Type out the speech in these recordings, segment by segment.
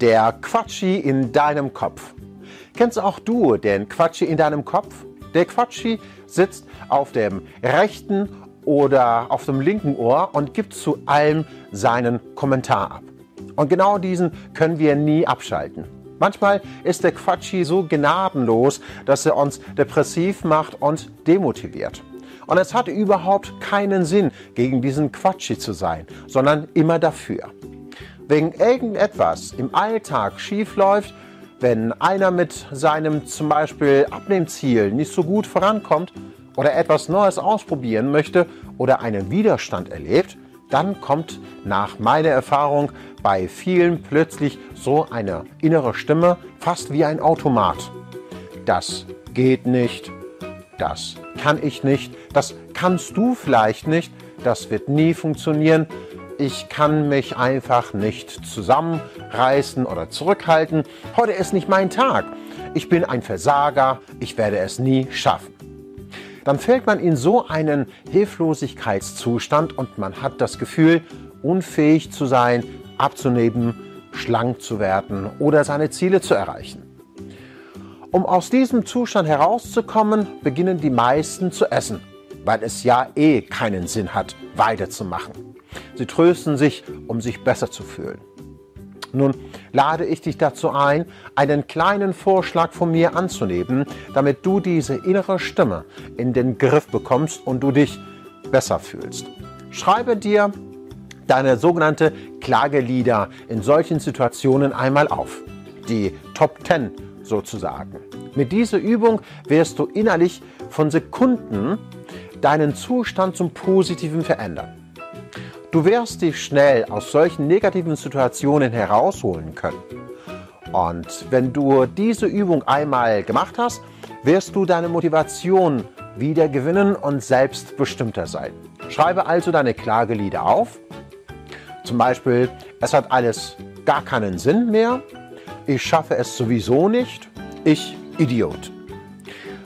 Der Quatschi in deinem Kopf. Kennst auch du den Quatschi in deinem Kopf? Der Quatschi sitzt auf dem rechten oder auf dem linken Ohr und gibt zu allem seinen Kommentar ab. Und genau diesen können wir nie abschalten. Manchmal ist der Quatschi so gnadenlos, dass er uns depressiv macht und demotiviert. Und es hat überhaupt keinen Sinn, gegen diesen Quatschi zu sein, sondern immer dafür wegen irgendetwas im Alltag schief läuft, wenn einer mit seinem zum Beispiel Abnehmziel nicht so gut vorankommt oder etwas Neues ausprobieren möchte oder einen Widerstand erlebt, dann kommt nach meiner Erfahrung bei vielen plötzlich so eine innere Stimme, fast wie ein Automat. Das geht nicht, das kann ich nicht, das kannst du vielleicht nicht, das wird nie funktionieren, ich kann mich einfach nicht zusammenreißen oder zurückhalten. Heute ist nicht mein Tag. Ich bin ein Versager. Ich werde es nie schaffen. Dann fällt man in so einen Hilflosigkeitszustand und man hat das Gefühl, unfähig zu sein, abzunehmen, schlank zu werden oder seine Ziele zu erreichen. Um aus diesem Zustand herauszukommen, beginnen die meisten zu essen, weil es ja eh keinen Sinn hat, weiterzumachen. Sie trösten sich, um sich besser zu fühlen. Nun lade ich dich dazu ein, einen kleinen Vorschlag von mir anzunehmen, damit du diese innere Stimme in den Griff bekommst und du dich besser fühlst. Schreibe dir deine sogenannte Klagelieder in solchen Situationen einmal auf. Die Top 10 sozusagen. Mit dieser Übung wirst du innerlich von Sekunden deinen Zustand zum Positiven verändern. Du wirst dich schnell aus solchen negativen Situationen herausholen können. Und wenn du diese Übung einmal gemacht hast, wirst du deine Motivation wieder gewinnen und selbstbestimmter sein. Schreibe also deine Klagelieder auf. Zum Beispiel, es hat alles gar keinen Sinn mehr. Ich schaffe es sowieso nicht. Ich Idiot.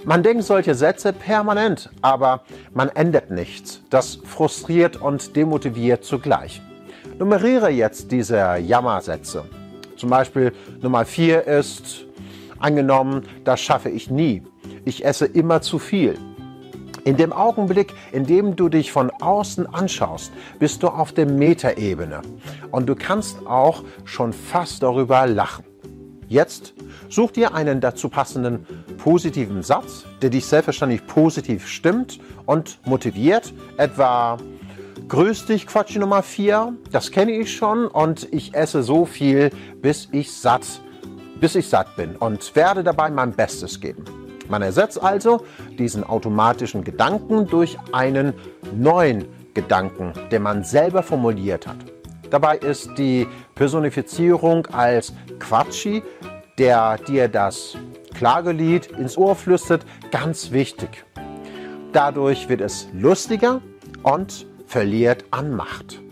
Man denkt solche Sätze permanent, aber man ändert nichts. Das frustriert und demotiviert zugleich. Nummeriere jetzt diese Jammersätze. Zum Beispiel Nummer 4 ist, angenommen, das schaffe ich nie. Ich esse immer zu viel. In dem Augenblick, in dem du dich von außen anschaust, bist du auf der Metaebene und du kannst auch schon fast darüber lachen. Jetzt such dir einen dazu passenden positiven Satz, der dich selbstverständlich positiv stimmt und motiviert. Etwa Grüß dich, Quatsch Nummer 4. Das kenne ich schon und ich esse so viel, bis ich satt, bis ich satt bin und werde dabei mein Bestes geben. Man ersetzt also diesen automatischen Gedanken durch einen neuen Gedanken, den man selber formuliert hat. Dabei ist die Personifizierung als Quatschi, der dir das Klagelied ins Ohr flüstert, ganz wichtig. Dadurch wird es lustiger und verliert an Macht.